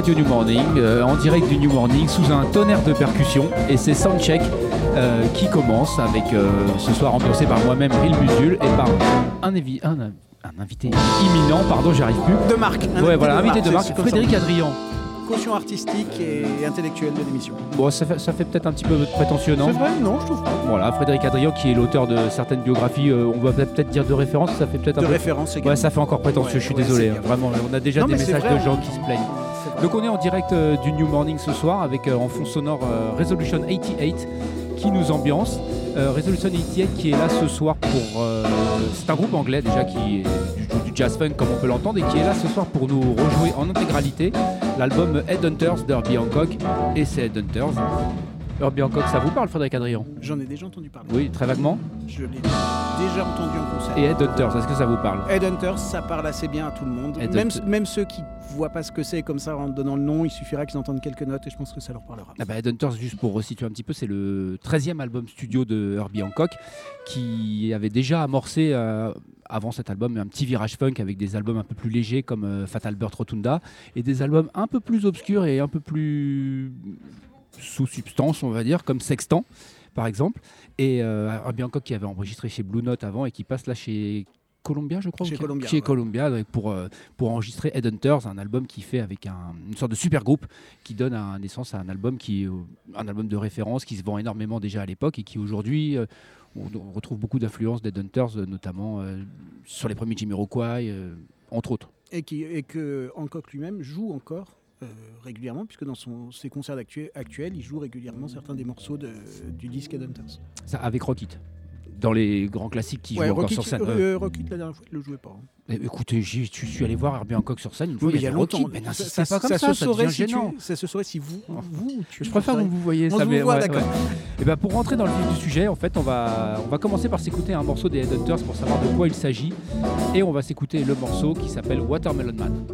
Radio New Morning, euh, en direct du New Morning, sous un tonnerre de percussions. Et c'est Soundcheck euh, qui commence avec euh, ce soir ambiancé par moi-même, Bill Musul, et par un, évi- un, un invité imminent, pardon, j'y arrive plus. De marque. un Ouais, voilà, invité de marque. Frédéric Adrian. Caution artistique et intellectuelle de l'émission. Bon, ça fait, ça fait peut-être un petit peu prétentieux, non C'est vrai Non, je trouve pas. Voilà, Frédéric Adrian qui est l'auteur de certaines biographies, euh, on va peut-être dire de référence, ça fait peut-être un De peu... référence également. Ouais, ça fait encore prétentieux, Ouais, je suis ouais, désolé, hein, vraiment, on a déjà Non, des messages vrai, de gens on- qui se plaignent. Donc on est en direct euh, du New Morning ce soir avec euh, en fond sonore euh, Resolution 88 qui nous ambiance. Resolution 88 qui est là ce soir pour... c'est un groupe anglais déjà qui est du, du jazz funk comme on peut l'entendre et qui est là ce soir pour nous rejouer en intégralité l'album Headhunters d'Herbie Hancock et c'est Headhunters. Herbie Hancock, ça vous parle Frédéric Adrian J'en ai déjà entendu parler. Oui, très vaguement. Je l'ai déjà entendu en concert. Et Headhunters, est-ce que ça vous parle Headhunters, ça parle assez bien à tout le monde. Même, même ceux qui voient pas ce que c'est comme ça en donnant le nom, il suffira qu'ils entendent quelques notes et je pense que ça leur parlera. Ah bah, Headhunters, juste pour resituer un petit peu, c'est le 13e album studio de Herbie Hancock qui avait déjà amorcé euh, avant cet album un petit virage funk avec des albums un peu plus légers comme euh, Fatal Bird Rotunda et des albums un peu plus obscurs et un peu plus sous substance, on va dire, comme Sextant par exemple. Et euh, Herbie Hancock qui avait enregistré chez Blue Note avant et qui passe là chez Columbia, je crois. Chez Columbia, Chez ouais. Columbia, pour, euh, pour enregistrer Headhunters, un album qui fait avec un- une sorte de super groupe qui donne un- naissance à un album qui euh, un album de référence qui se vend énormément déjà à l'époque et qui aujourd'hui euh, on, on retrouve beaucoup d'influences d'Headhunters, euh, notamment euh, sur les premiers Jamiroquai, euh, entre autres. Et, qui, et que Hancock lui-même joue encore régulièrement, puisque dans son, ses concerts actu- actuels, il joue régulièrement certains des morceaux de- du disque Headhunters. Ça avec Rockit. Dans les grands classiques qui Ouais, jouent encore sur scène. euh, Rockit, la dernière fois, il le jouait pas. hein. Euh, Écoutez, je suis allé voir Herbie Hancock sur scène une fois Oui, il y a longtemps. Mais Ça- n'insistez ça- pas comme ça ça, se saurait si tu-. Ça se saurait si vous, vous tu Je préfère que vous vous voyez On ça. mais vous voit, ouais. Et ben pour rentrer dans le vif du sujet, en fait, on va, on va commencer par s'écouter un morceau des Headhunters pour savoir de quoi il s'agit. Et on va s'écouter le morceau qui s'appelle Watermelon Man.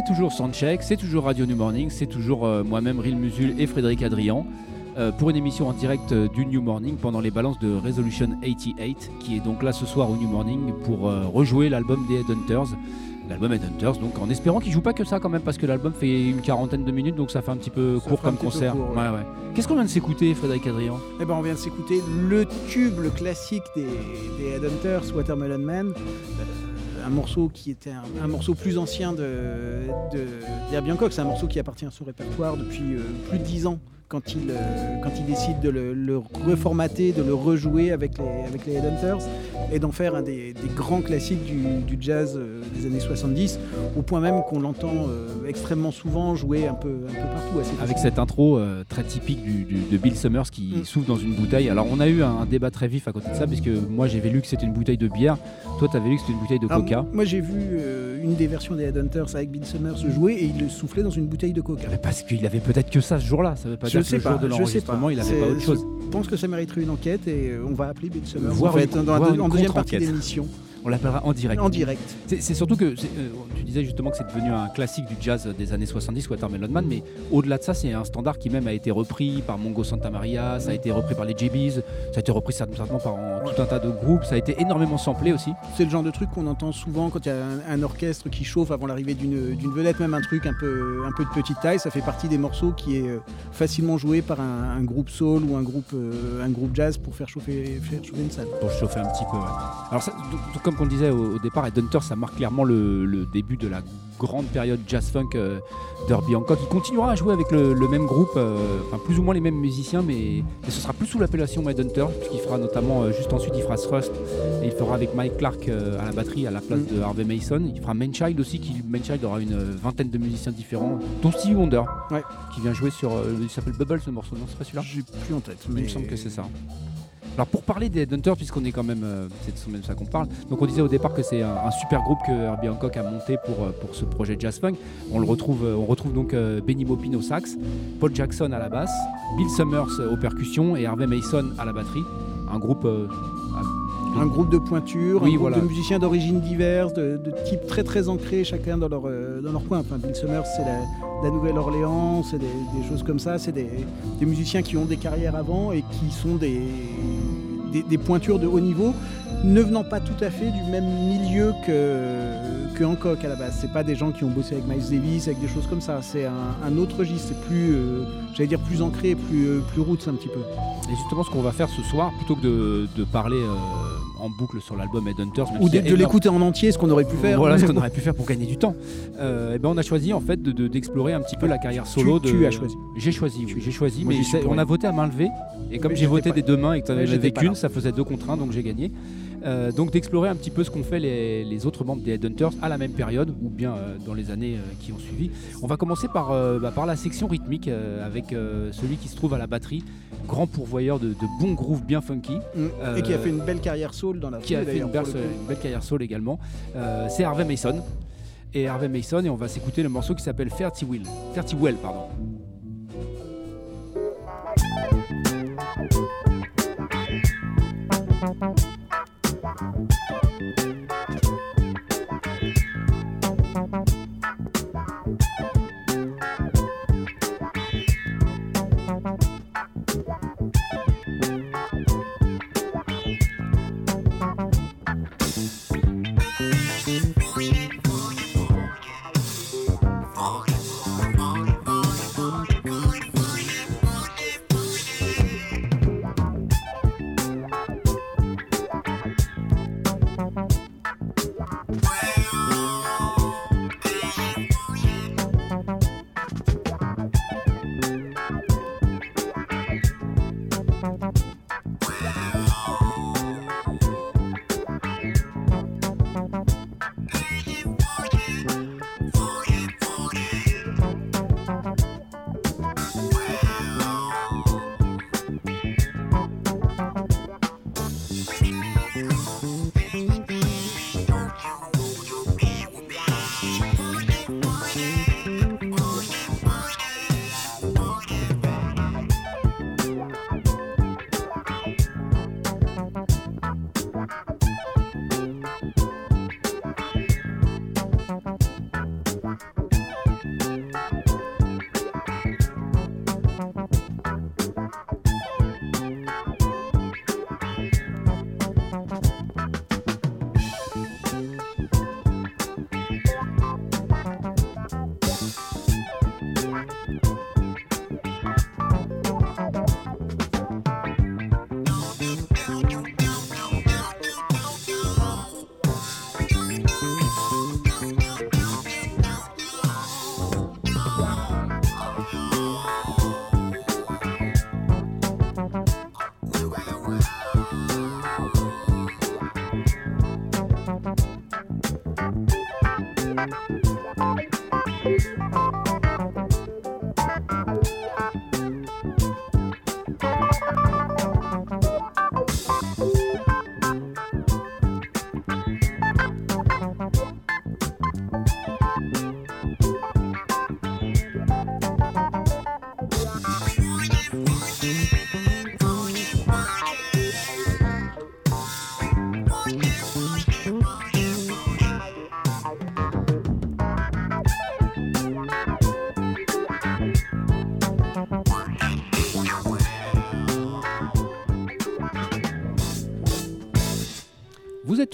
C'est toujours Soundcheck, c'est toujours Radio New Morning, c'est toujours euh, moi-même, Ril Musul et Frédéric Adrian. euh, pour une émission en direct euh, du New Morning pendant les balances de Resolution 88, qui est donc là ce soir au New Morning pour rejouer l'album des Headhunters. L'album Headhunters, donc en espérant qu'il joue pas que ça quand même, parce que l'album fait une quarantaine de minutes, donc ça fait un petit peu Ça court comme concert. court, ouais. Ouais, ouais. Qu'est-ce qu'on vient de s'écouter, Frédéric Adrian? Eh ben, on vient de s'écouter le tube, le classique des, des Headhunters, Watermelon Man. Un morceau qui était un, morceau plus ancien de, de, Hancock. C'est un morceau qui appartient à son répertoire depuis euh, plus de 10 ans. Quand il, euh, quand il décide de le, le reformater, de le rejouer avec les, avec les Headhunters et d'en faire un des, des grands classiques du, du jazz euh, des années 70, au point même qu'on l'entend euh, extrêmement souvent jouer un peu, un peu partout. assez Avec cette intro euh, très typique du- du- de Bill Summers qui Mm. souffle dans une bouteille. Alors on a eu un, débat très vif à côté de ça, puisque moi j'avais lu que c'était une bouteille de bière, toi t'avais lu que c'était une bouteille de Alors, coca. Moi j'ai vu une des versions des Headhunters avec Bill Summers jouer et il le soufflait dans une bouteille de coca. Mais parce qu'il avait peut-être que ça ce jour-là, ça veut pas Je dire que sais le jour pas, de sais l'enregistrement il avait pas autre chose. Je pense que ça mériterait une enquête et on va appeler Bill Summers Voir en, fait, une- dans voir en deuxième partie d'émission. On l'appellera en direct. En direct. C'est surtout que euh, tu disais justement que c'est devenu un classique du jazz des années 70, Watermelon Man, mais au-delà de ça, c'est un standard qui même a été repris par Mongo Santa Maria, ça a été repris par les JBs, ça a été repris certainement par tout un tas de groupes, ça a été énormément samplé aussi. C'est le genre de truc qu'on entend souvent quand il y a un, un orchestre qui chauffe avant l'arrivée d'une vedette, même un truc un peu, un peu de petite taille. Ça fait partie des morceaux qui est euh, facilement joué par un, un groupe soul ou un groupe, euh, un groupe jazz pour faire chauffer, faire chauffer une salle. pour chauffer un petit peu. ouais. Alors, ça, donc, comme on le disait au, au départ, Headhunter, ça marque clairement le, le début de la grande période jazz-funk euh, d'Herbie Hancock. Il continuera à jouer avec le, le même groupe, euh, enfin plus ou moins les mêmes musiciens, mais, mais ce sera plus sous l'appellation Headhunter, puisqu'il fera notamment, euh, juste ensuite, il fera Thrust, et il fera avec Mike Clark euh, à la batterie à la place Mm. de Harvey Mason. Il fera Manchild aussi, qui Manchild aura une vingtaine de musiciens différents, dont Stevie Wonder, Ouais. qui vient jouer sur. il s'appelle Bubble ce morceau, non C'est pas celui-là? J'ai plus en tête. il Mais me semble que c'est ça. Alors pour parler des Headhunters, puisqu'on est quand même, euh, c'est même ça qu'on parle, donc on disait au départ que c'est un, super groupe que Herbie Hancock a monté pour, euh, ce projet Jazz Funk. On le retrouve, euh, on retrouve donc Benny Maupin au sax, Paul Jackson à la basse, Bill Summers aux percussions et Harvey Mason à la batterie. Un groupe un groupe de pointures, Oui, un groupe voilà. de musiciens d'origines diverses, de, de types très très ancrés chacun dans leur, euh, dans leur coin. Enfin, Bill Summers, c'est la, la Nouvelle-Orléans, c'est des, des choses comme ça. C'est des, des musiciens qui ont des carrières avant et qui sont des, des, des pointures de haut niveau, ne venant pas tout à fait du même milieu que, que Hancock à la base. C'est pas des gens qui ont bossé avec Miles Davis, avec des choses comme ça. C'est un, un autre registre, c'est plus, euh, j'allais dire plus ancré, plus, euh, plus roots un petit peu. Et justement, ce qu'on va faire ce soir, plutôt que de, de parler euh, en boucle sur l'album Headhunters, Ou de, de l'écouter en entier, ce qu'on aurait pu faire. Voilà ce qu'on aurait pu faire pour gagner du temps. Euh, et ben on a choisi en fait de- de- d'explorer un petit peu la carrière solo Tu- de. tu as choisi. J'ai choisi, oui, j'ai choisi, Moi, mais on a voté à main levée. Et comme j'ai voté des deux mains et que tu pas qu'une, ça faisait deux contre un, donc j'ai gagné. Euh, donc d'explorer un petit peu ce qu'ont fait les, les autres membres des Headhunters à la même période ou bien euh, dans les années euh, qui ont suivi. On va commencer par, bah, par la section rythmique avec celui qui se trouve à la batterie, grand pourvoyeur de, de bons grooves bien funky. Mm. Et qui a fait une belle carrière soul dans la qui a fait une belle, une carrière soul également. C'est Harvey Mason. Et Harvey Mason, et on va s'écouter le morceau qui s'appelle Ferty Will. Ferty Well, pardon.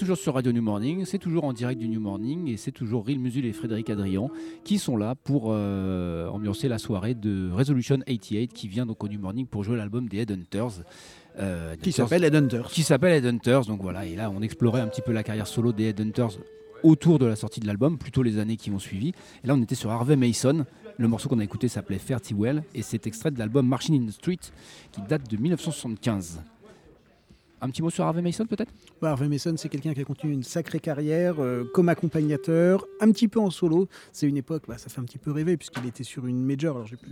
Toujours sur Radio New Morning, c'est toujours en direct du New Morning et c'est toujours Ril Musul et Frédéric Adrian qui sont là pour euh, ambiancer la soirée de Resolution 88 qui vient donc au New Morning pour jouer l'album des Headhunters. Euh, qui s'appelle Headhunters. Qui s'appelle Headhunters, donc voilà, et là on explorait un petit peu la carrière solo des Headhunters autour de la sortie de l'album, plutôt les années qui ont suivi. Et là on était sur Harvey Mason, le morceau qu'on a écouté s'appelait Fairty Well et c'est extrait de l'album Marching in the Street qui date de 1975. Un petit mot sur Harvey Mason peut-être? Bah, Harvey Mason, c'est quelqu'un qui a continué une sacrée carrière euh, comme accompagnateur, un petit peu en solo. C'est une époque, bah, ça fait un petit peu rêver puisqu'il était sur une major. Alors j'ai plus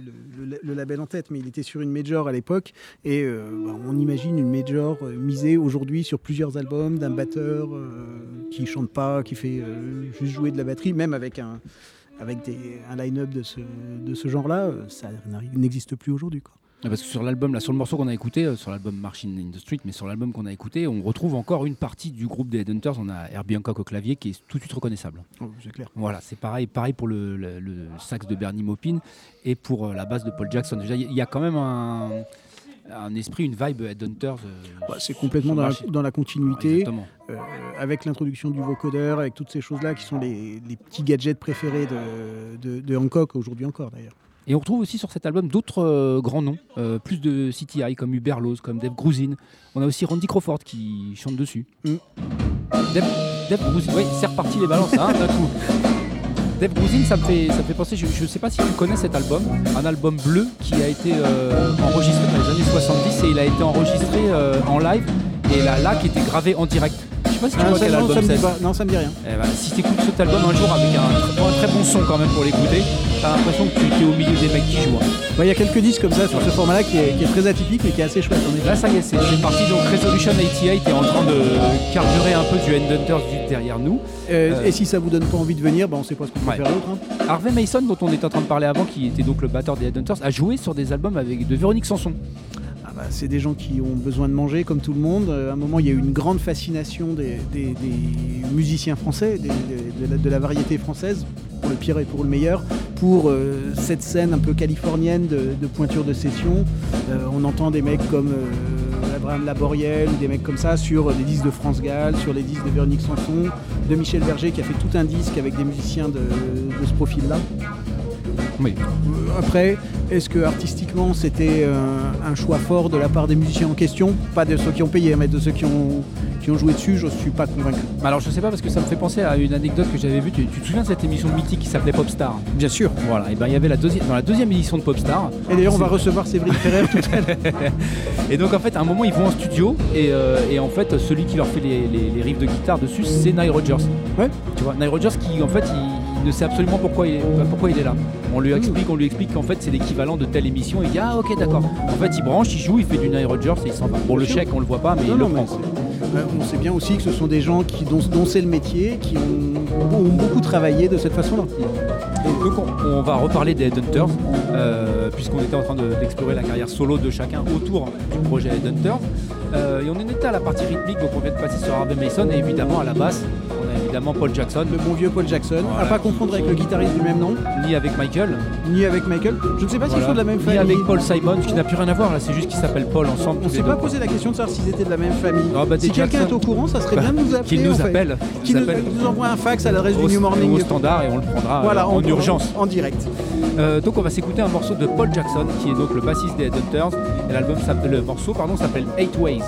le, label en tête, mais il était sur une major à l'époque. Et euh, bah, on imagine une major euh, misée aujourd'hui sur plusieurs albums d'un batteur euh, qui chante pas, qui fait juste jouer de la batterie, même avec un avec un line-up de ce, de ce genre-là, ça n'existe plus aujourd'hui. Parce que sur l'album, là, sur le morceau qu'on a écouté, euh, sur l'album Marching in the Street, mais sur l'album qu'on a écouté, on retrouve encore une partie du groupe des Headhunters. On a Herbie Hancock au clavier qui est tout de suite reconnaissable. Oh, c'est clair. Voilà, c'est pareil, pareil pour le, le, le, sax de Bernie Maupin et pour euh, la basse de Paul Jackson. Déjà, il y a quand même un, un esprit, une vibe Headhunters. Euh, c'est complètement dans la, dans la, continuité. Euh, avec l'introduction du vocodeur, avec toutes ces choses-là qui sont les, les, petits gadgets préférés de, de, de Hancock, aujourd'hui encore d'ailleurs. Et on retrouve aussi sur cet album d'autres euh, grands noms, euh, plus de CTI comme Hubert Laws, comme Dave Grusin. On a aussi Randy Crawford qui chante dessus. Mm. Dave, Dave Grusin, oui, c'est reparti les balances hein, d'un coup. Dave Grusin, ça me fait, ça me fait penser, je ne sais pas si tu connais cet album, un album bleu qui a été euh, enregistré dans les années 70 et il a été enregistré en live et la lac était gravée en direct. Je sais pas si tu ah, vois quel non, album c'est. Non, ça me dit rien. Eh ben, si tu écoutes cet album un jour avec un, un, très bon son quand même pour l'écouter, t'as l'impression que tu es au milieu des mecs qui jouent. Il ouais, y a quelques disques comme ça sur ce format-là qui, qui est, très atypique mais qui est assez chouette. Là, ça y est, c'est parti. Donc Resolution 88 est en train de carburer un peu du Endhunters derrière nous. Euh, euh, et si ça vous donne pas envie de venir, ben, on sait pas ce qu'on peut ouais. faire d'autre. Hein. Harvey Mason, dont on était en train de parler avant, qui était donc le batteur des Headhunters, a joué sur des albums avec de Véronique Sanson. C'est des gens qui ont besoin de manger comme tout le monde. À un moment, il y a eu une grande fascination des, musiciens français, de, la, variété française, pour le pire et pour le meilleur, pour euh, cette scène un peu californienne de, pointure de session. Euh, on entend des mecs comme euh, Abraham Laboriel, des mecs comme ça, sur des disques de France Gall, sur les disques de Véronique Sanson, de Michel Berger qui a fait tout un disque avec des musiciens de ce profil-là. Oui. Après, est-ce que artistiquement c'était euh, un choix fort de la part des musiciens en question? Pas de ceux qui ont payé, mais de ceux qui ont, qui ont joué dessus, je ne suis pas convaincu. Alors je sais pas parce que ça me fait penser à une anecdote que j'avais vue. Tu, tu, te souviens de cette émission mythique qui s'appelait Popstar? Bien sûr. Voilà, et ben il y avait la deuxième, dans la deuxième édition de Popstar. Et d'ailleurs on va recevoir Séverine Ferrer tout à l'heure. et donc en fait à un moment ils vont en studio et, euh, et en fait celui qui leur fait les, les, les riffs de guitare dessus c'est Nile Rodgers. Ouais. Tu vois, Nile Rodgers qui en fait il ne sait absolument pourquoi il, est, pourquoi il est là. On lui explique, on lui explique qu'en fait c'est l'équivalent de telle émission. Et il dit ah ok d'accord. En fait il branche, il joue, il fait du Nile Rodgers et il s'en va. Bon le chèque on le voit pas mais non, il non, le prend. On sait bien aussi que ce sont des gens qui, dont, dont c'est le métier, qui ont, ont, beaucoup travaillé de cette façon-là. Donc on, on, va reparler des Headhunters, euh, puisqu'on était en train d'explorer de, la carrière solo de chacun autour du projet Headhunters. Euh, et on en était à la partie rythmique, donc on vient de passer sur Harvey Mason, et évidemment à la basse, évidemment Paul Jackson, Le bon vieux Paul Jackson, Voilà, à pas confondre avec le guitariste du même nom, ni avec Michael, ni avec Michael. Je ne sais pas s'ils sont de la même ni famille. avec Paul Simon, qui n'a plus rien à voir là, c'est juste qu'ils s'appellent Paul ensemble. On tous s'est pas posé la question de savoir s'ils étaient de la même famille. Ah, bah, si quelqu'un est au courant, ça serait Bah, bien de nous appeler. Qui nous en fait. appelle, Qui nous, envoie un fax à l'adresse du New Morning. au standard et on le prendra voilà, euh, en, urgence. En direct. Euh, donc on va s'écouter un morceau de Paul Jackson qui est donc le bassiste des Headhunters et l'album le morceau pardon s'appelle Eight Ways.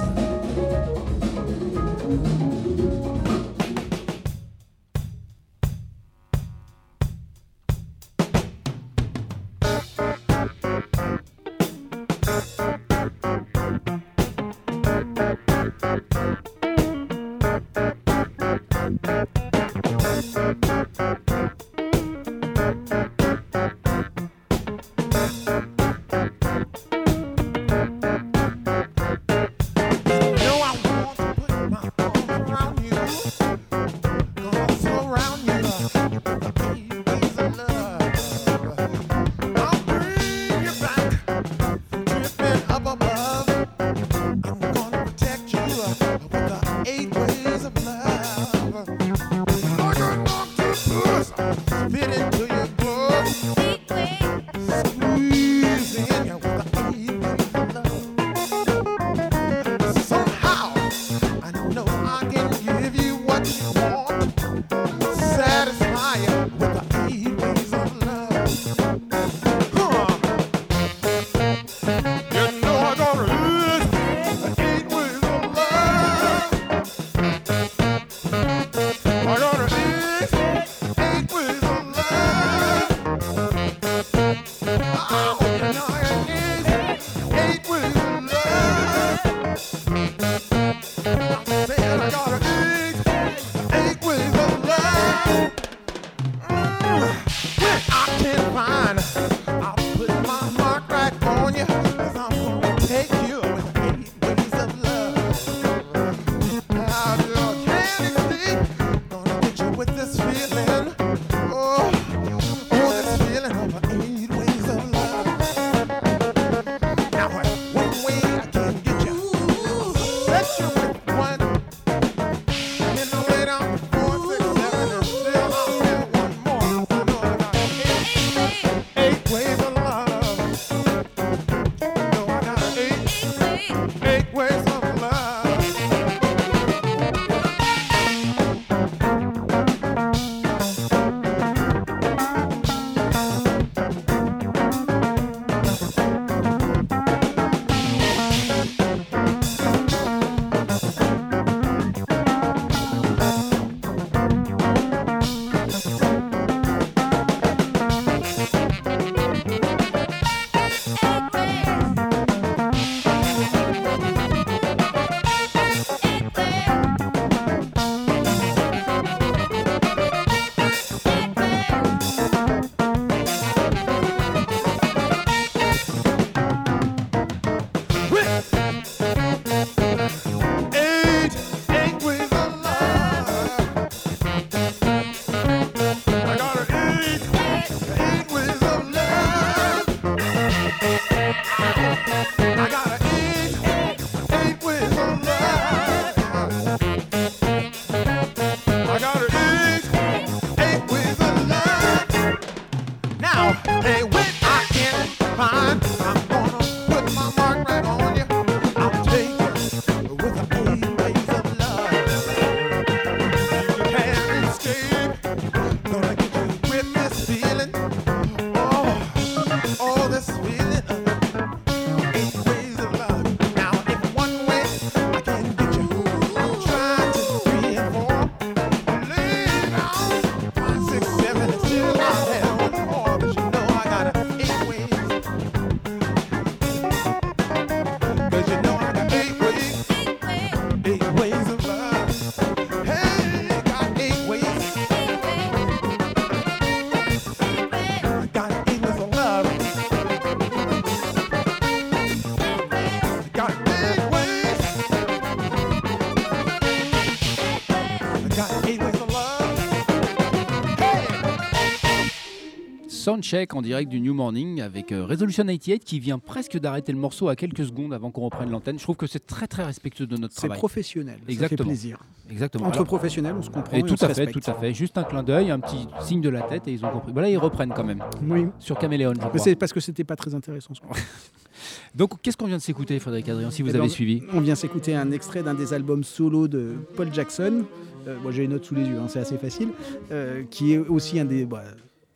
Soundcheck en direct du New Morning avec euh, Resolution 88 qui vient presque d'arrêter le morceau à quelques secondes avant qu'on reprenne l'antenne. Je trouve que c'est très très respectueux de notre C'est travail. professionnel. Ça Exactement. fait plaisir. Exactement. Entre Alors- professionnels, on se comprend. et tout à fait, respecte. tout à fait. Juste un clin d'œil, un petit signe de la tête et ils ont compris. Voilà, ils reprennent quand même Oui. sur Caméléon, c'est parce que c'était pas très intéressant. ce qu'on- Donc, qu'est-ce qu'on vient de s'écouter, Frédéric Adrien, si vous Eh ben, avez suivi? On vient s'écouter un extrait d'un des albums solo de Paul Jackson. Euh, moi, j'ai les notes sous les yeux, hein, c'est assez facile. euh, qui est aussi un des. bah,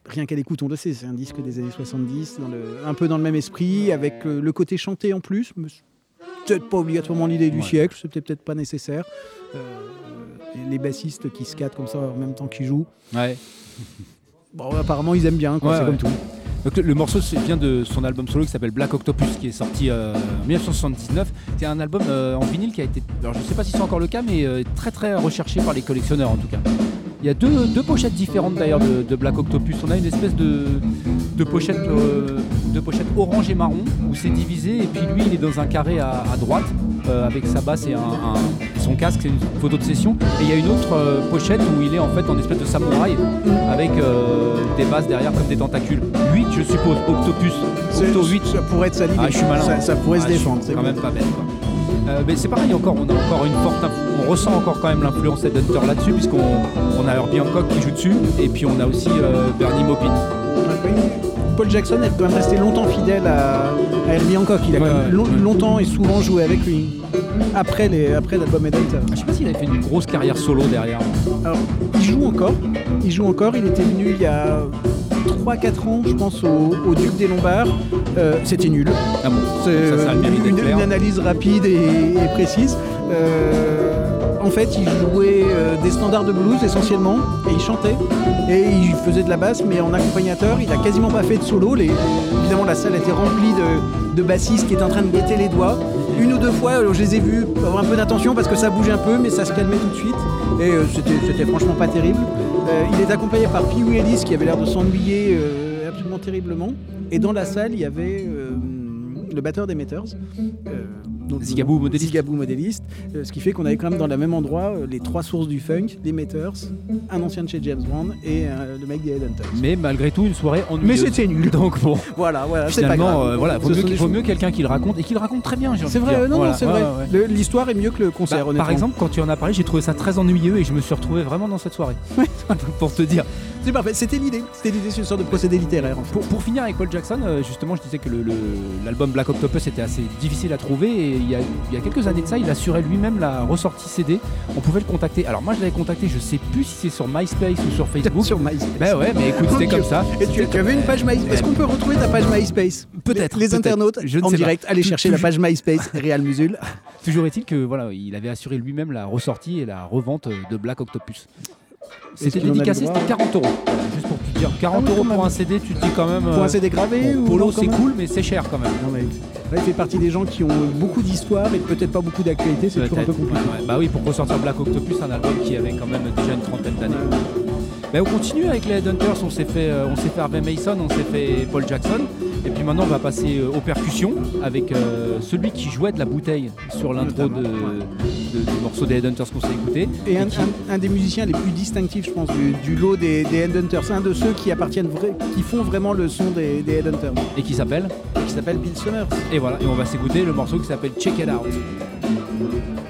rien qu'à l'écoute, on le sait, c'est un disque des années 70, dans le- un peu dans le même esprit, avec euh, le côté chanté en plus. Peut-être pas obligatoirement l'idée du Ouais. siècle, c'était peut-être pas nécessaire. Euh, les bassistes qui se cadrent comme ça en même temps qu'ils jouent. Ouais. Bon, apparemment, ils aiment bien, Ouais, c'est comme tout. Donc, le, le morceau vient de son album solo qui s'appelle Black Octopus qui est sorti euh, en 1979. C'est un album euh, en vinyle qui a été, alors je ne sais pas si c'est encore le cas, mais très très recherché par les collectionneurs en tout cas. Il y a deux, deux pochettes différentes d'ailleurs de, de Black Octopus. On a une espèce de, de, pochette, euh, de pochette orange et marron où c'est divisé et puis lui il est dans un carré à, à droite euh, avec sa basse et un, un- son casque, c'est une photo de session. Et il y a une autre euh, pochette où il est en fait en espèce de samouraï avec des basses derrière comme des tentacules. 8 je suppose, Octopus. Octo 8. Ça pourrait être sa. Ah, je suis malin. Ça, ça pourrait Ah, se défendre. c'est quand même pas bête. quoi. Euh, mais c'est pareil encore, on a encore une forte on ressent encore quand même l'influence Headhunter là-dessus puisqu'on on a Herbie Hancock qui joue dessus et puis on a aussi euh, Bernie Maupin. Paul Jackson est quand même resté longtemps fidèle à, à Herbie Hancock. Il a Ouais, quand même ouais, long- ouais. longtemps et souvent joué avec lui. Après les- après l'album Headhunter. Je sais pas s'il avait fait une grosse carrière solo derrière. Alors, il joue encore. Il joue encore. Il était venu il y a 3-4 ans, je pense, au, au Duc des Lombards. Euh, C'était nul. Ah bon, C'est ça, ça a le mérite une, analyse rapide et, et précise. Euh, en fait, il jouait euh, des standards de blues essentiellement et il chantait et il faisait de la basse, mais en accompagnateur, il a quasiment pas fait de solo. Évidemment, la salle était remplie de, bassistes qui étaient en train de guetter les doigts. Une ou deux fois, euh, je les ai vus avoir un peu d'attention parce que ça bougeait un peu, mais ça se calmait tout de suite. Et euh, c'était franchement pas terrible. Il est accompagné par Pee Wee Ellis qui avait l'air de s'ennuyer absolument terriblement. Et dans la salle, il y avait le batteur des Meters. euh, donc- Zigaboo modéliste. Zigaboo modéliste. Euh, ce qui fait qu'on avait quand même dans le même endroit euh, les trois sources du funk, les Meters, un ancien de chez James Bond et euh, le mec des Headhunters. Mais malgré tout, une soirée ennuyeuse. Mais c'était nul. Donc bon, Voilà, voilà, c'est pas grave. voilà, vaut mieux, vaut mieux quelqu'un qui le raconte et qui le raconte très bien. C'est vrai, non, non, c'est vrai. L'histoire est mieux que le Bah, concert, honnêtement. par exemple, quand tu en as parlé, j'ai trouvé ça très ennuyeux et je me suis retrouvé vraiment dans cette soirée. pour te dire. c'est parfait. C'était l'idée. C'était l'idée, c'est une sorte de procédé littéraire. En fait. Pour, pour finir avec Paul Jackson, euh, justement, je disais que l'album Black Octopus était assez difficile à trouver et il y, a, il y a quelques années de ça, il assurait lui-même la ressortie CD. On pouvait le contacter. Alors moi, je l'avais contacté, je sais plus si c'est sur MySpace ou sur Facebook. Sur MySpace. Bah ouais, mais écoute, c'était comme ça. Et tu, tu avais une page MySpace. Est-ce qu'on peut retrouver ta page MySpace? Peut-être, Les, internautes Je ne en sais pas. direct, allez chercher la page MySpace Réal Musul. Toujours est-il que voilà, il avait assuré lui-même la ressortie et la revente de Black Octopus. C'était dédicacé, c'était 40 euros. Voilà, Juste pour te dire, 40 Ah euros pour un CD, tu te dis quand même. Pour euh, un CD gravé bon, ou Polo, c'est cool, mais c'est cher quand même. Non, mais là, il fait partie des gens qui ont beaucoup d'histoire et peut-être pas beaucoup d'actualité, c'est toujours un peu compliqué. ouais, ouais. Bah oui, pour ressortir Black Octopus, un album qui avait quand même déjà une trentaine d'années. Bah, on continue avec les Headhunters, on s'est fait, euh, on s'est fait Harvey Mason, on s'est fait Paul Jackson, et puis maintenant on va passer euh, aux percussions avec euh, celui qui jouait de la bouteille sur l'intro de, Notamment, de- du morceau des Headhunters qu'on s'est écouté. Et un, qui- un- un des musiciens les plus distinctifs, je pense, du, du lot des, des Headhunters, un de ceux qui appartiennent, vra- qui font vraiment le son des, des Headhunters, et qui s'appelle, qui s'appelle Bill Summers. et voilà, et on va s'écouter le morceau qui s'appelle Check It Out.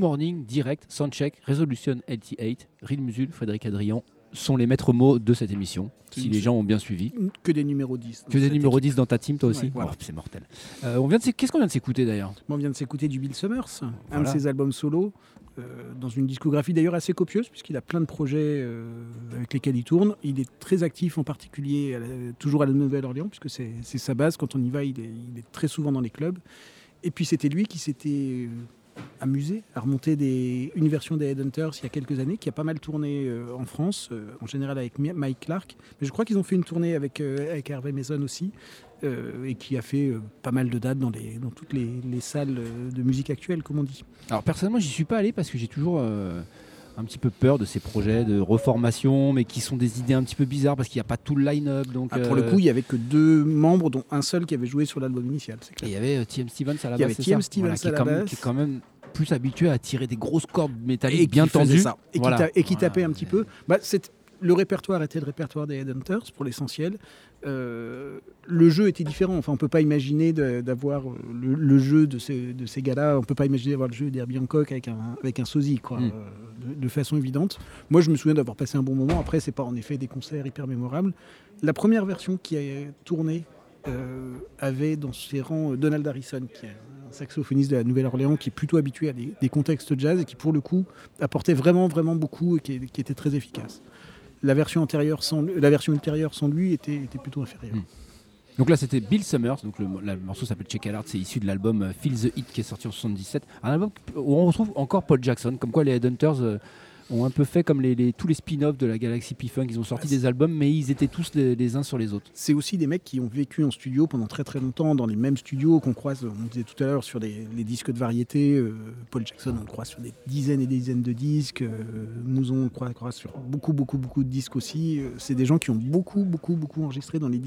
Morning, Direct, Soundcheck, Resolution 88, Real Musul, Frédéric Adrian sont les maîtres mots de cette émission, si les gens ont bien suivi. Que des numéros 10. Que des numéros 10 dans ta team, toi aussi Ouais, voilà. Oh, C'est mortel. Euh, on vient de Qu'est-ce qu'on vient de s'écouter d'ailleurs? Bon, on vient de s'écouter du Bill Summers, un de ses albums solo, euh, dans une discographie d'ailleurs assez copieuse, puisqu'il a plein de projets euh, avec lesquels il tourne. Il est très actif en particulier, à la- toujours à la Nouvelle-Orléans, puisque c'est c'est sa base. Quand on y va, il est, il est très souvent dans les clubs. Et puis c'était lui qui s'était amusé à remonter une version des Headhunters il y a quelques années, qui a pas mal tourné euh, en France, euh, en général avec Mi- Mike Clark. Mais je crois qu'ils ont fait une tournée avec, euh, avec Hervé Mason aussi. et qui a fait pas mal de dates dans, toutes les, les salles de musique actuelle, comme on dit. Alors personnellement, j'y suis pas allé parce que j'ai toujours un petit peu peur de ces projets de reformation, mais qui sont des idées un petit peu bizarres parce qu'il n'y a pas tout le line-up. Donc Ah, pour le euh, coup, il n'y avait que deux membres, dont un seul qui avait joué sur l'album initial, et clair. il y avait euh, TM Stevens à la Il y base. avait TM Stevens qui, à est la quand même, qui est quand même plus habitué à tirer des grosses cordes métalliques qui bien tendues. ça, et qui, Voilà. et qui Voilà. tapait un petit peu. Bah, le répertoire était le répertoire des Headhunters pour l'essentiel. Euh, le jeu était différent. Enfin, on peut pas imaginer d'avoir euh, le, le jeu de ces, de ces gars-là. On peut pas imaginer d'avoir le jeu d'Herbie Hancock avec un, avec un sosie, quoi, Mm. De, façon évidente. Moi, je me souviens d'avoir passé un bon moment. Après, c'est pas en effet des concerts hyper mémorables. La première version qui a tourné euh, avait dans ses rangs euh, Donald Harrison, qui est un saxophoniste de la Nouvelle-Orléans, qui est plutôt habitué à des, contextes jazz et qui, pour le coup, apportait vraiment, vraiment beaucoup et qui, était très efficace. La version, antérieure sans, la version ultérieure sans lui était, était plutôt inférieure. Mm. Donc là, c'était Bill Summers. Donc le, morceau s'appelle Check Out. C'est issu de l'album euh, Feel the Hit qui est sorti en 77. Un album où on retrouve encore Paul Jackson. Comme quoi les Headhunters euh, ont un peu fait comme les, les- tous les spin-offs de la galaxie P-Funk. Ils ont sorti Ah, des albums, mais ils étaient tous les, les uns sur les autres. C'est aussi des mecs qui ont vécu en studio pendant très très longtemps, dans les mêmes studios qu'on croise, on disait tout à l'heure, sur les, les disques de variété. euh, Paul Jackson, on le croise sur des dizaines et des dizaines de disques. euh, Mouzon, on le croise, croise sur beaucoup, beaucoup, beaucoup de disques aussi. Euh, c'est des gens qui ont beaucoup, beaucoup, beaucoup enregistré dans les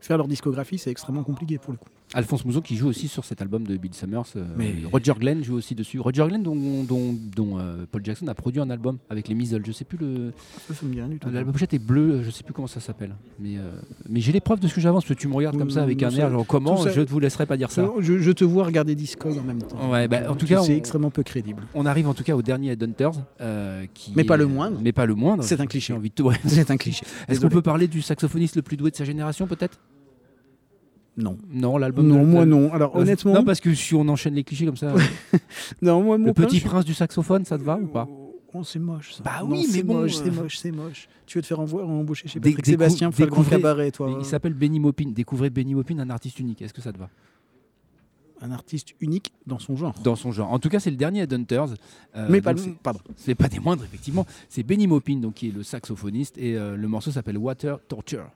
Faire leur discographie, c'est extrêmement compliqué pour le coup. Alphonse Mouzon qui joue aussi sur cet album de Bill Summers. euh, Mais- Roger Glenn joue aussi dessus. Roger Glenn dont, dont- dont, euh, Paul Jackson a produit un album avec les Measles. Je sais plus le. Ça, ça me dit rien du tout. L'album pochette est bleu, je sais plus comment ça s'appelle. Mais, euh, mais j'ai les preuves de ce que j'avance. Parce que tu me regardes comme ça avec un air, genre comment ça- Je ne vous laisserai pas dire ça. Je, je te vois regarder Discog en même temps. Ouais, bah, en tout Tu- cas, c'est extrêmement peu crédible. On arrive en tout cas au dernier Headhunters. euh, qui Mais pas le moindre. Mais pas le moindre. C'est un cliché. envie de te- ouais. C'est un cliché. Est-ce qu'on peut parler du saxophoniste le plus doué de sa génération peut-être? Non. Non, l'album. Non, moi non. Alors Euh, honnêtement, Non, parce que si on enchaîne les clichés comme ça. non, moi, mon le petit prince du saxophone, ça te va ou pas? Oh, c'est moche ça. Bah Non, oui, mais c'est bon, moche, euh, c'est moche, c'est moche. Tu veux te faire envo- embaucher chez Patrick Sébastien pour faire le grand cabaret, toi. Il s'appelle Benny Maupin. Découvrez Benny Maupin, un artiste unique. Est-ce que ça te va? Un artiste unique dans son genre. Dans son genre. En tout cas, c'est le dernier Headhunters. Euh, mais pas le... Pardon. C'est pas des moindres, effectivement. C'est Benny Maupin, donc, qui est le saxophoniste. Et euh, le morceau s'appelle Water Torture.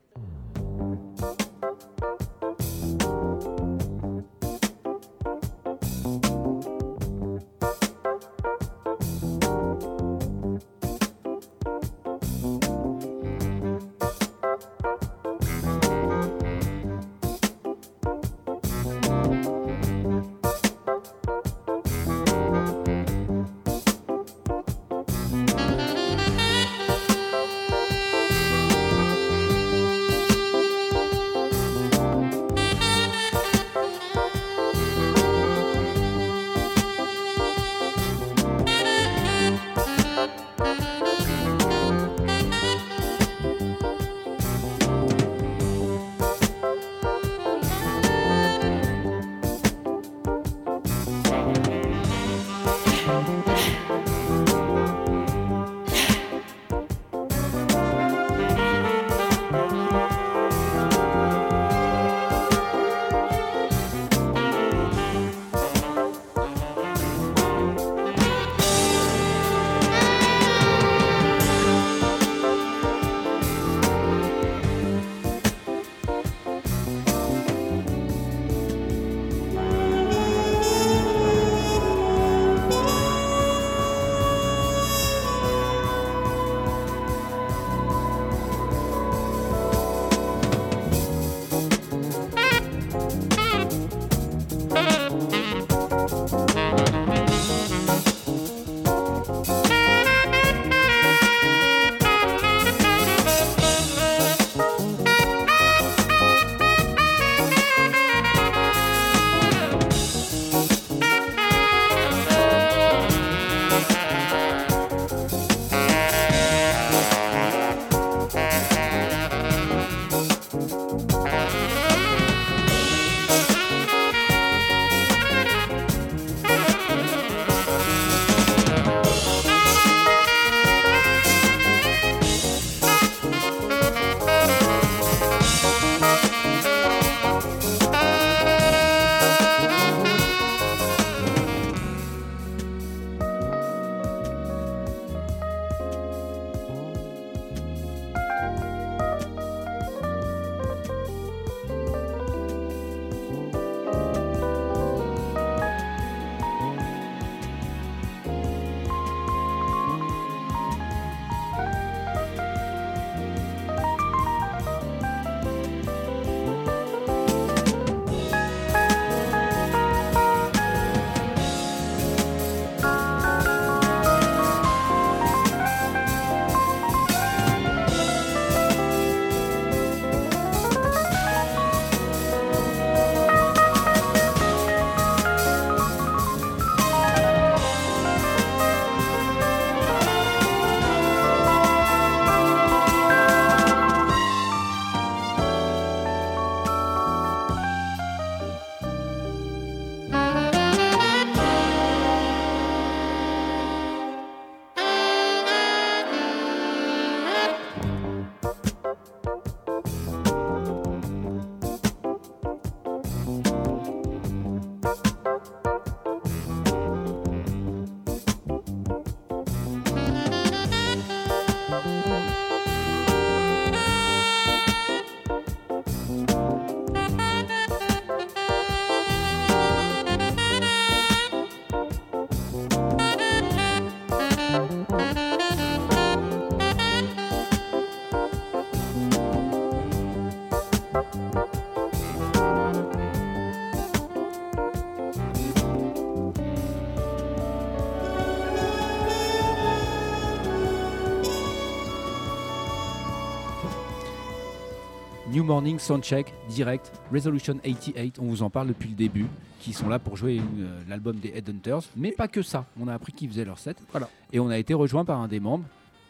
Morning, Soundcheck, Direct, Resolution 88, on vous en parle depuis le début, qui sont là pour jouer euh, l'album des Headhunters, mais pas que ça. On a appris qu'ils faisaient leur set. Voilà. Et on a été rejoint par un des membres,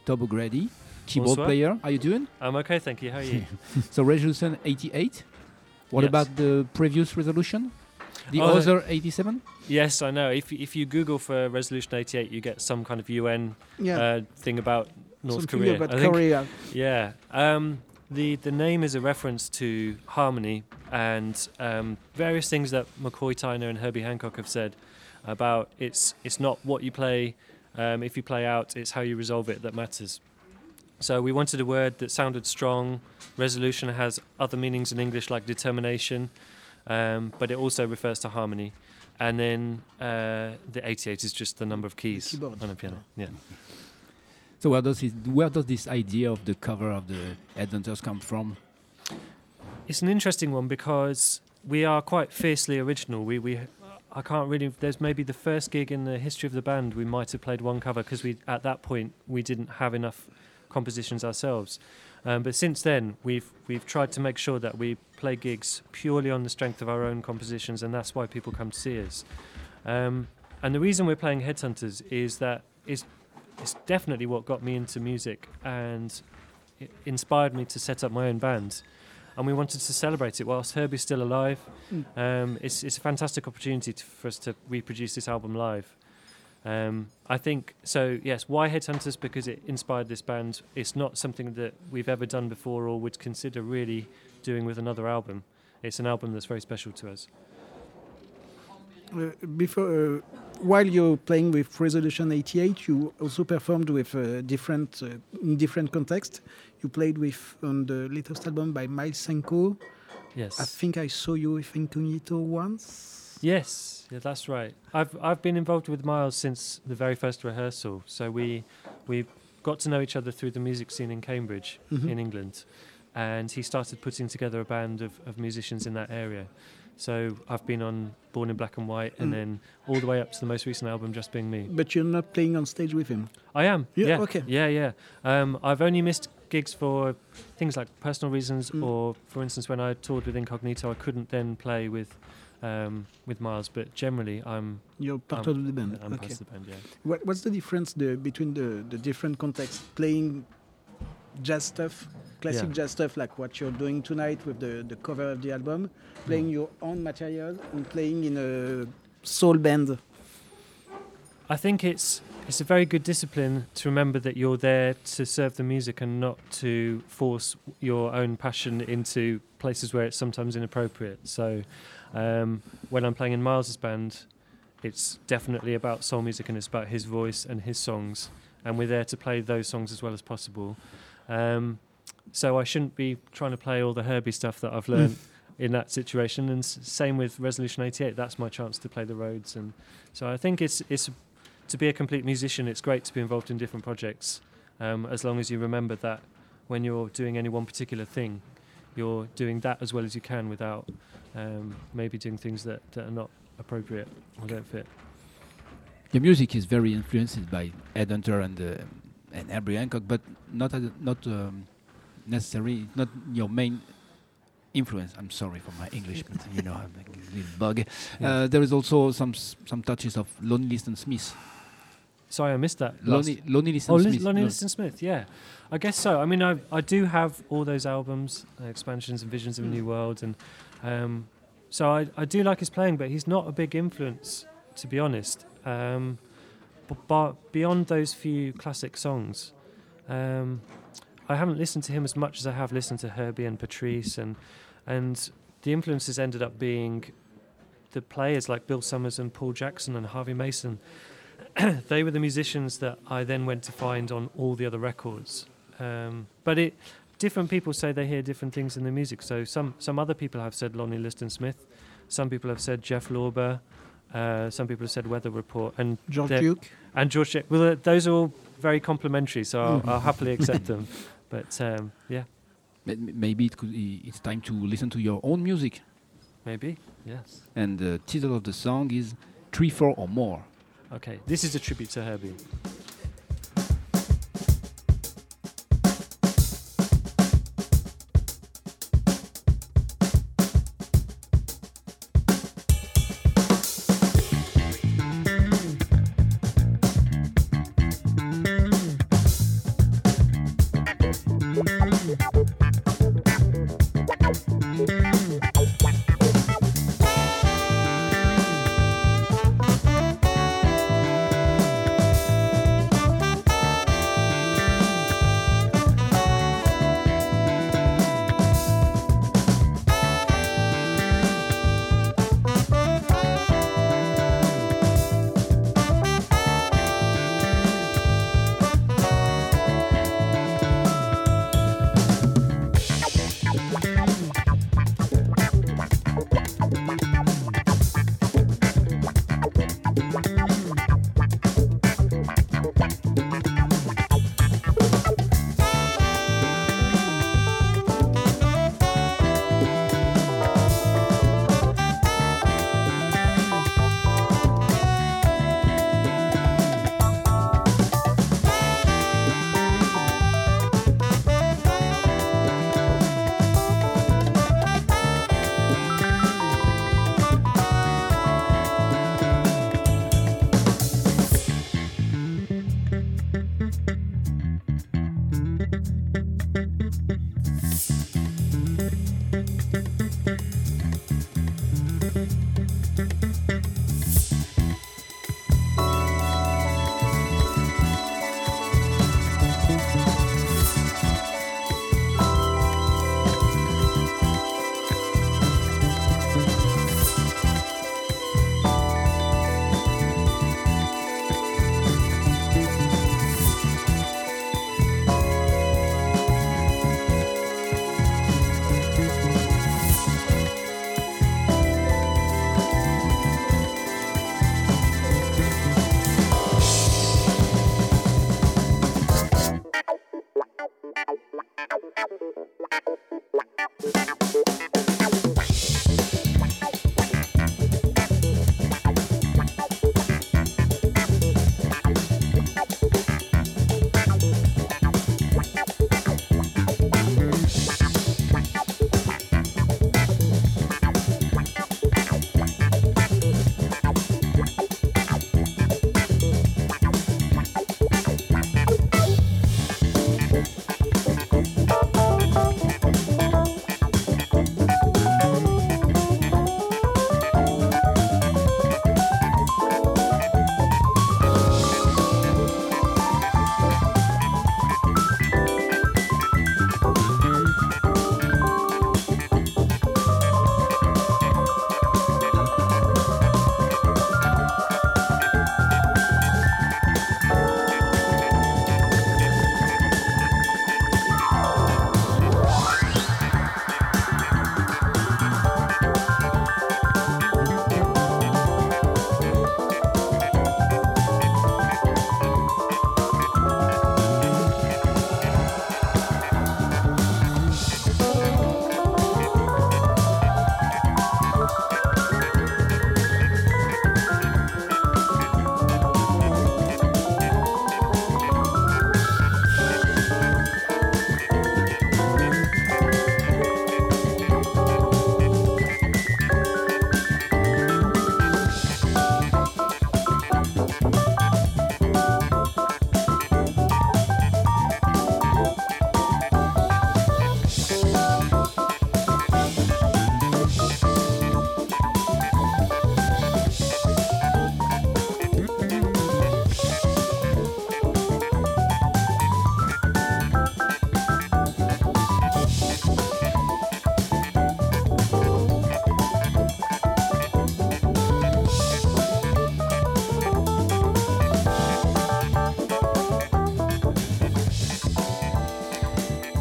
Tob O'Grady, keyboard Bonsoir. player. How you doing? I'm okay, thank you. How are you? So Resolution 88. What Yes. about the previous resolution? The Oh, other 87? yes, I know. If you- if you Google for Resolution 88, you get some kind of UN Yeah. uh, thing about North Something Korea. about I think. Korea. Yeah. Um, the the name is a reference to harmony and um, various things that McCoy Tyner and Herbie Hancock have said about it's it's not what you play. Um, if you play out, it's how you resolve it that matters. So we wanted a word that sounded strong. Resolution has other meanings in English like determination, um, but it also refers to harmony. And then uh, the 88 is just the number of keys keyboard. on a piano. Yeah. So where does it, where does this idea of the cover of the Headhunters come from? It's an interesting one because we are quite fiercely original. We we I can't really. There's maybe the first gig in the history of the band we might have played one cover because we at that point we didn't have enough compositions ourselves. Um, but since then we've we've tried to make sure that we play gigs purely on the strength of our own compositions, and that's why people come to see us. Um, and the reason we're playing Headhunters is that is it's definitely what got me into music and it inspired me to set up my own band and we wanted to celebrate it whilst Herbie's still alive. Mm. Um, it's, it's a fantastic opportunity to, for us to reproduce this album live. Um, I think so. Yes, why Headhunters? Because it inspired this band. It's not something that we've ever done before or would consider really doing with another album. It's an album that's very special to us. Uh, before, uh, while you're playing with Resolution 88, you also performed with uh, different, uh, in different context. You played with on the latest album by Miles Senko. Yes. I think I saw you with Incognito once. Yes, yeah, that's right. I've I've been involved with Miles since the very first rehearsal. So we we got to know each other through the music scene in Cambridge Mhm. in England, and he started putting together a band of, of musicians in that area. So I've been on Born in Black and White, and Mm. then all the way up to the most recent album, Just Being Me. But you're not playing on stage with him. I am. Yeah, Yeah. okay. Yeah, yeah. Um, I've only missed gigs for things like personal reasons, Mm. or for instance, when I toured with Incognito, I couldn't then play with um, with Miles. But generally, I'm You're part Um, of the band. I'm okay. part of the band. Yeah. What, what's the difference the, between the, the different contexts? Playing jazz stuff, classic Yeah. jazz stuff like what you're doing tonight with the, the cover of the album, playing Mm. your own material, and playing in a soul band. I think it's it's a very good discipline to remember that you're there to serve the music and not to force your own passion into places where it's sometimes inappropriate. So um, when I'm playing in Miles's band, it's definitely about soul music and it's about his voice and his songs, and we're there to play those songs as well as possible. Um, so I shouldn't be trying to play all the Herbie stuff that I've learned in that situation. And s- same with Resolution 88. That's my chance to play the roads. And so I think it's it's to be a complete musician. It's great to be involved in different projects, um, as long as you remember that when you're doing any one particular thing, you're doing that as well as you can without um, maybe doing things that, that are not appropriate or don't fit. Your music is very influenced by Headhunter and uh, and Herbie Hancock, but not as- not um, necessarily not your main influence. I'm sorry for my English, but you know I'm like a little bug. Uh, there is also some some touches of Lonely Liston Smith. Sorry, I missed that. Lonely, Lonely Liston Oh, Smith. Lonnie no. Liston Smith, yeah. I guess so. I mean, I I do have all those albums, uh, expansions and visions of a new world, and um, so I I do like his playing, but he's not a big influence, to be honest. Um, but, but beyond those few classic songs, um, I haven't listened to him as much as I have listened to Herbie and Patrice, and and the influences ended up being the players like Bill Summers and Paul Jackson and Harvey Mason they were the musicians that I then went to find on all the other records. Um, but it, different people say they hear different things in the music. So some some other people have said Lonnie Liston Smith, some people have said Jeff Lorber, uh, some people have said Weather Report, and George Duke. and George. Well, uh, those are all very complimentary, so I'll, Mm. I'll happily accept them. But um, yeah, Maybe it could, it's time to listen to your own music. maybe yes. And the title of the song is Three, Four, or More. Okay, this is a tribute to Herbie.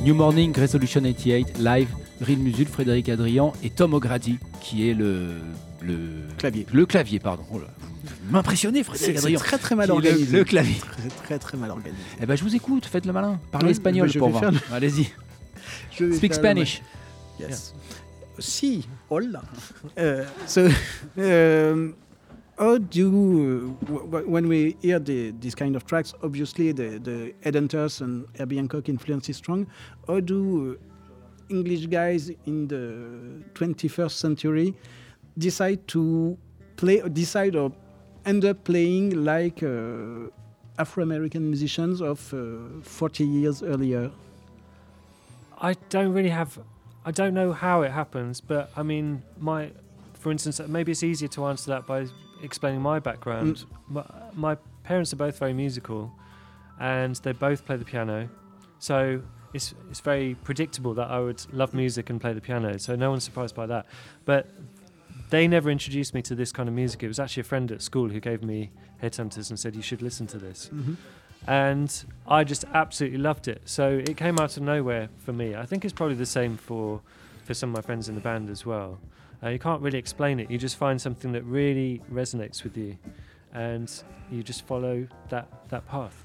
New Morning, Resolution 88, live, Real Musul, Frédéric Adrian et Tom O'Grady, qui est le, le Clavier. Le clavier, pardon. Oh là, C'est Frédéric c'est Adrian. très très mal est le- organisé. le clavier. Très très très mal organisé. Eh ben, je vous écoute, faites le malin. Parlez Oui, espagnol pour voir. le- Allez-y. Speak Spanish. Yes. Si, hola. So, um, how do when we hear the, these kind of tracks, obviously the the Headhunters and Herbie Hancock influence is strong. How do English guys in the 21st century decide to play, decide or end up playing like uh, Afro-American musicians of uh, 40 years earlier? I don't really have I don't know how it happens, but I mean, my, for instance, maybe it's easier to answer that by explaining my background. My, my parents are both very musical, and they both play the piano, so it's it's very predictable that I would love music and play the piano. So no one's surprised by that. But they never introduced me to this kind of music. It was actually a friend at school who gave me Headhunters and said you should listen to this Mhm. and I just absolutely loved it. So it came out of nowhere for me. I think it's probably the same for for some of my friends in the band as well. Uh, you can't really explain it. You just find something that really resonates with you, and you just follow that that path.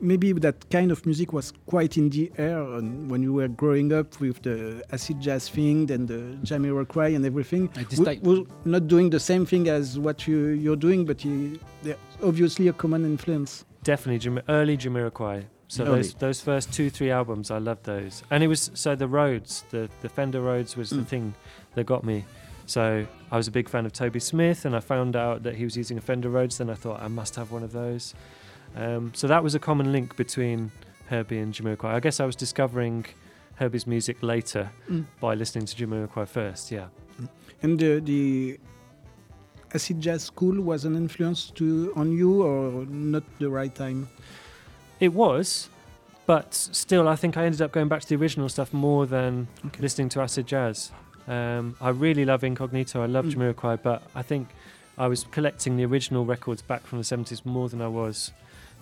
Maybe that kind of music was quite in the air on- when you were growing up with the acid jazz thing and the Jamiroquai and everything. At this We- time- we're not doing the same thing as what you, you're doing, but you, there's obviously a common influence. Definitely Jam- early Jamiroquai. So Early. those those first two three albums, I loved those. And it was so the Rhodes, the the Fender Rhodes was the Mm. thing that got me. So I was a big fan of Toby Smith, and I found out that he was using a Fender Rhodes. Then I thought I must have one of those. Um, so that was a common link between Herbie and Jamiroquai. I guess I was discovering Herbie's music later Mm. by listening to Jamiroquai first. Yeah. And the, the acid jazz school was an influence to on you, or not the right time? It was, but still, I think I ended up going back to the original stuff more than Okay. listening to acid jazz. Um, I really love Incognito. I love Mm. Jamiroquai, but I think I was collecting the original records back from the 70s more than I was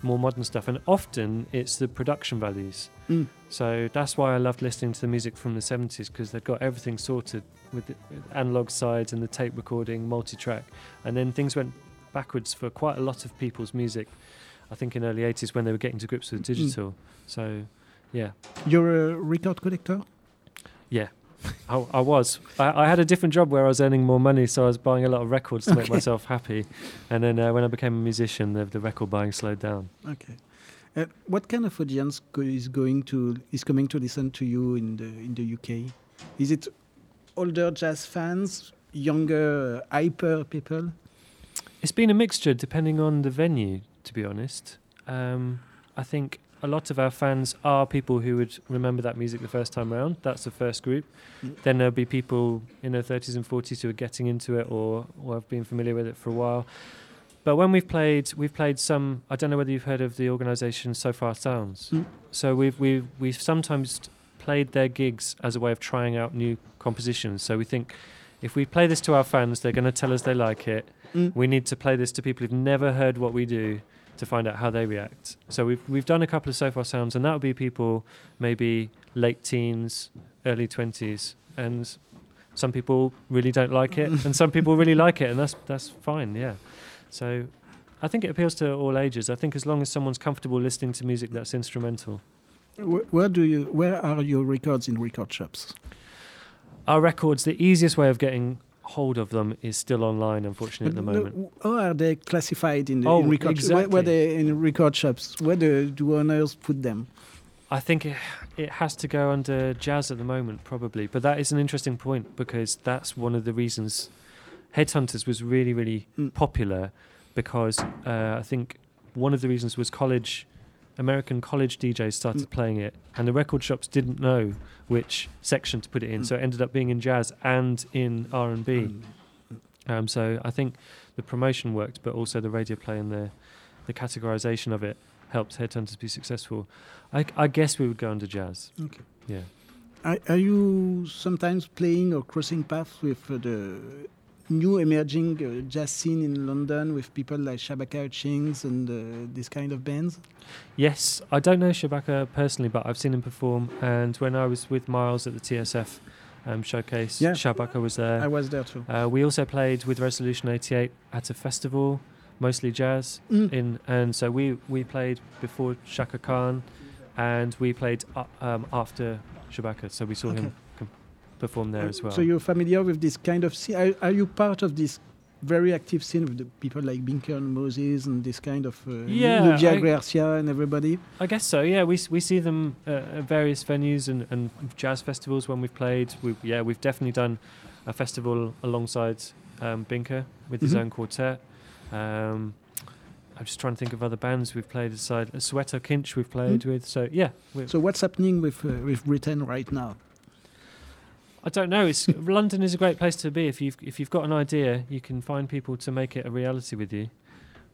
more modern stuff. And often it's the production values. Mm. So that's why I loved listening to the music from the 70s because they've got everything sorted with the analog sides and the tape recording, multi track. And then things went backwards for quite a lot of people's music, I think in early 80s when they were getting to grips with digital. So, yeah. You're a record collector? I, I was. I, I had a different job where I was earning more money, so I was buying a lot of records to make myself happy. And then uh, when I became a musician, the, the record buying slowed down. Okay. Uh, what kind of audience go- is going to is coming to listen to you in the in the UK? Is it older jazz fans, younger uh, hyper people? It's been a mixture depending on the venue, to be honest. Um, I think a lot of our fans are people who would remember that music the first time around. That's the first group. Mm. Then there'll be people in their 30s and 40s who are getting into it or, or have been familiar with it for a while. But when we've played, we've played some. I don't know whether you've heard of the organisation So Far Sounds. Mm. So we've we've we've sometimes played their gigs as a way of trying out new compositions. So we think if we play this to our fans, they're going to tell us they like it. Mm. We need to play this to people who've never heard what we do to find out how they react. So we've we've done a couple of so far sounds, and that would be people maybe late teens, early twenties, and some people really don't like it, and some people really like it, and that's that's fine. Yeah. So I think it appeals to all ages. I think as long as someone's comfortable listening to music that's instrumental. Where, where do you? Where are your records in record shops? Our records, the easiest way of getting hold of them is still online, unfortunately, at the moment. How are they classified in, the, Oh, in record? sh- Where, where they in record shops? Where do, do owners put them? I think it, it has to go under jazz at the moment, probably. But that is an interesting point because that's one of the reasons Headhunters was really, really Mm. popular because uh, I think one of the reasons was college, American college DJs started Mm. playing it, and the record shops didn't know which section to put it in, Mm. so it ended up being in jazz and in R and B. Mm. Um, so I think the promotion worked, but also the radio play and the the categorization of it helped Headhunters be successful. I, I guess we would go under jazz. Okay. Yeah. Are, are you sometimes playing or crossing paths with uh, the new emerging uh, jazz scene in London with people like Shabaka Hutchings and uh, this kind of bands? Yes, I don't know Shabaka personally, but I've seen him perform. And when I was with Miles at the TSF um, showcase, Yeah. Shabaka was there. I was there too. Uh, we also played with Resolution 88 at a festival, mostly jazz. Mm. In and so we we played before Shaka Khan, and we played uh, um, after Shabaka. So we saw him Okay. com- perform there as well. So you're familiar with this kind of scene? Are, are you part of this very active scene with the people like Binker and Moses and this kind of uh, Yeah, Lucia I- Garcia and everybody? I guess so. Yeah, we we see them uh, at various venues and, and jazz festivals when we've played. We yeah, we've definitely done a festival alongside um, Binker with his Mhm. own quartet. Um, I'm just trying to think of other bands we've played aside. Soweto Kinch we've played with. So yeah, So what's happening with uh, with Britain right now? I don't know. It's London is a great place to be if you've if you've got an idea, you can find people to make it a reality with you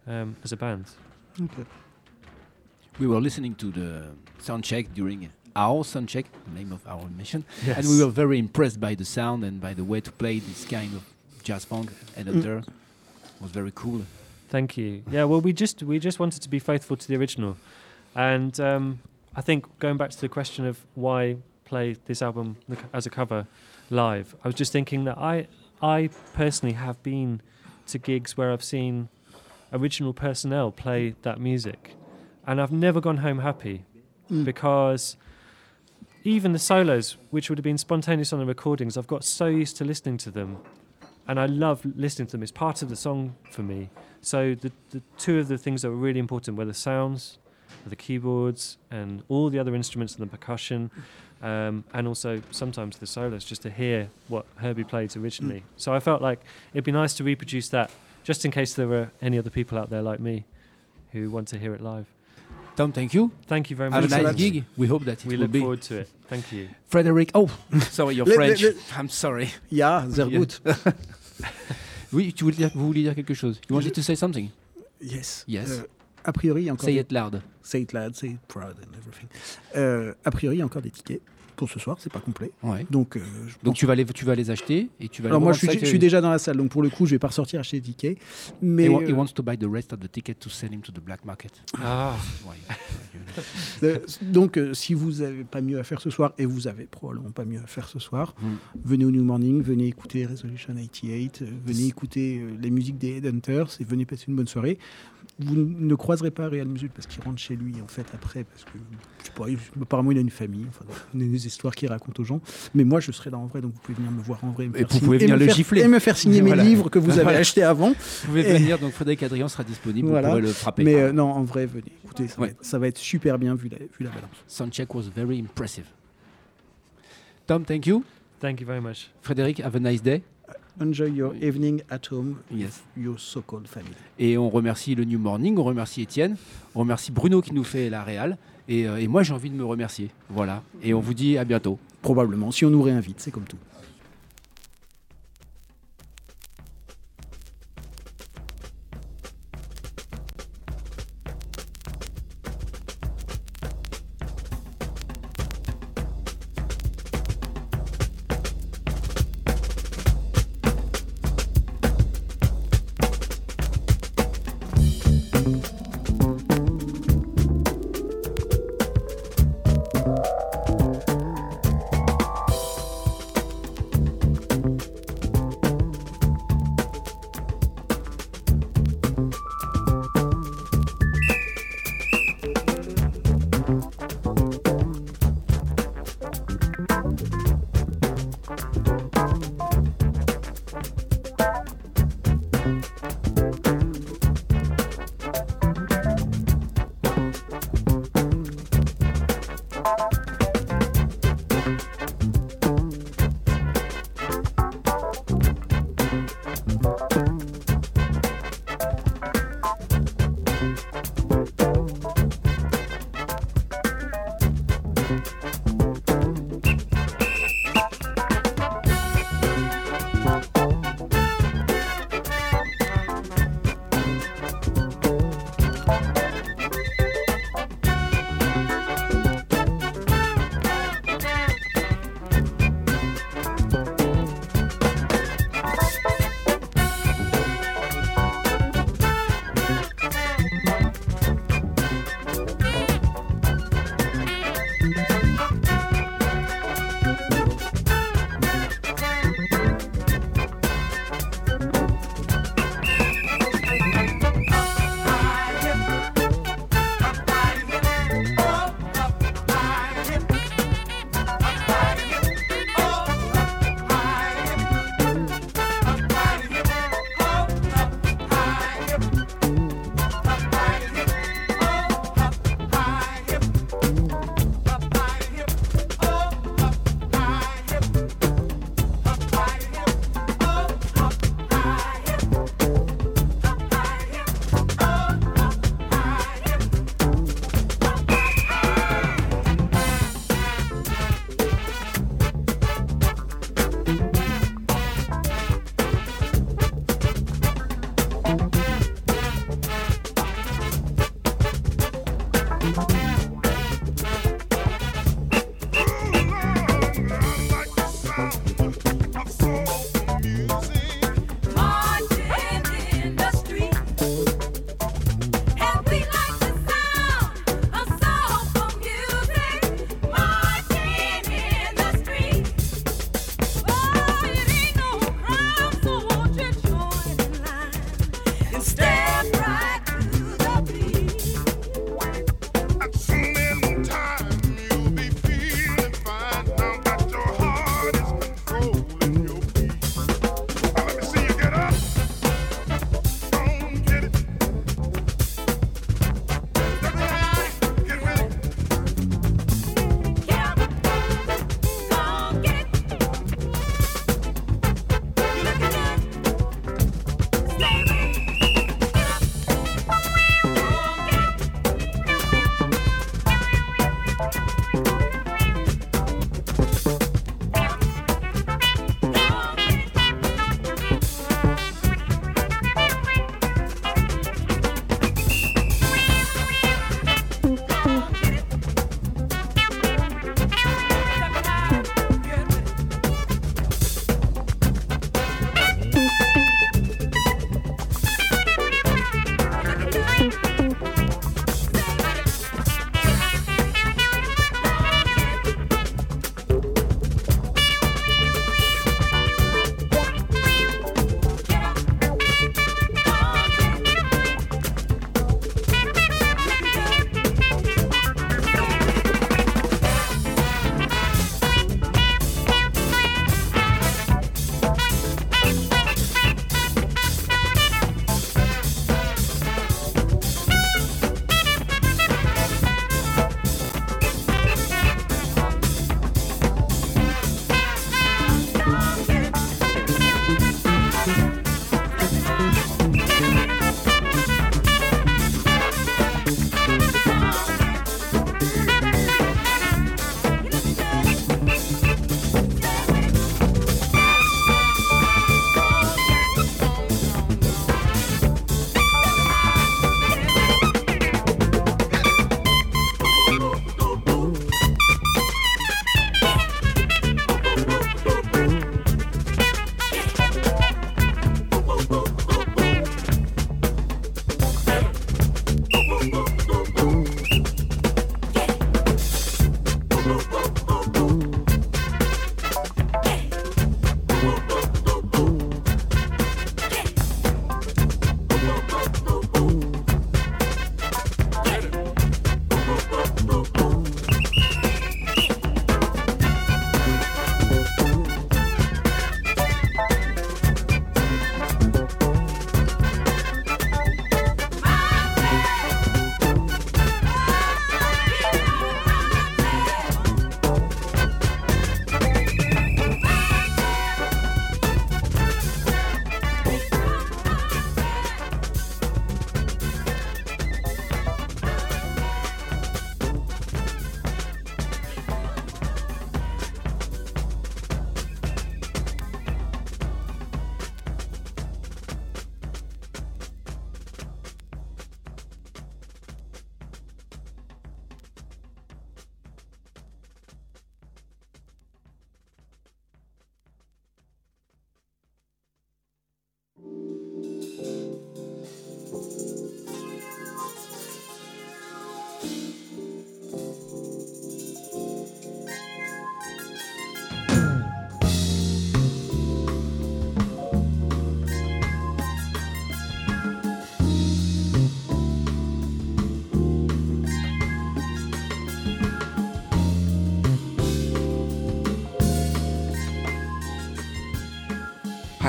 um, as a band. Ok. We were listening to the sound check during our sound check, the name of our mission, Yes. and we were very impressed by the sound and by the way to play this kind of jazz funk. And Hunter was very cool. Thank you. Yeah, well, we just we just wanted to be faithful to the original, and um, I think going back to the question of why play this album as a cover live, I was just thinking that I I personally have been to gigs where I've seen original personnel play that music, and I've never gone home happy Mm. because even the solos, which would have been spontaneous on the recordings, I've got so used to listening to them, and I love listening to them. It's part of the song for me. So the, the two of the things that were really important were the sounds, the keyboards, and all the other instruments and the percussion, um, and also sometimes the solos, just to hear what Herbie played originally. So I felt like it'd be nice to reproduce that, just in case there were any other people out there like me who want to hear it live. Tom, thank you. Thank you very much. Have much. a nice gig. We hope that it We will look be. forward to it. Thank you. Frederick. Oh, sorry, you're Le- French. le- I'm sorry. Ja, sehr Yeah. gut. Oui, tu voulais dire, vous vouliez dire quelque chose. You wanted to say something? Yes. Yes. Euh, a priori, il y a encore Say des- it loud. Say it loud, say it proud and everything. Euh, a priori, il y a encore des tickets pour ce soir, c'est pas complet. Ouais. Donc, euh, je Donc tu vas les, tu vas les acheter et tu vas. Alors les moi, je suis, je suis déjà dans la salle, donc pour le coup, je vais pas ressortir acheter des tickets. Mais He, wa- he euh, wants to buy the rest of the ticket to sell him to the black market. Ah, euh, donc, euh, si vous avez pas mieux à faire ce soir, et vous avez probablement pas mieux à faire ce soir, Mm. venez au New Morning, venez écouter Resolution 88, euh, venez écouter euh, les musiques des Headhunters et venez passer une bonne soirée. Vous ne croiserez pas Real Music parce qu'il rentre chez lui en fait après parce que je sais pas, apparemment il a une famille, enfin, il y a des histoires qu'il raconte aux gens. Mais moi je serai là en vrai donc vous pouvez venir me voir en vrai et me Et faire vous signer- pouvez et venir me le faire- gifler. et me faire signer Voilà. mes livres que vous avez Voilà. achetés avant. Vous pouvez Et- venir, donc Frédéric Adrien sera disponible, Voilà. vous pourrez le frapper. Mais euh, non en vrai venez écoutez ça, Ouais. va, être, ça va être super bien vu la, vu la balance. Soundcheck was very impressive. Tom, thank you. thank you very much. Frédéric, have a nice day. Enjoy your evening at home Yes. with your so-called family. Et on remercie le New Morning, on remercie Étienne, on remercie Bruno qui nous fait la réal. Et, euh, et moi, j'ai envie de me remercier. Voilà. Et on vous dit à bientôt. Probablement si on nous réinvite, c'est comme tout.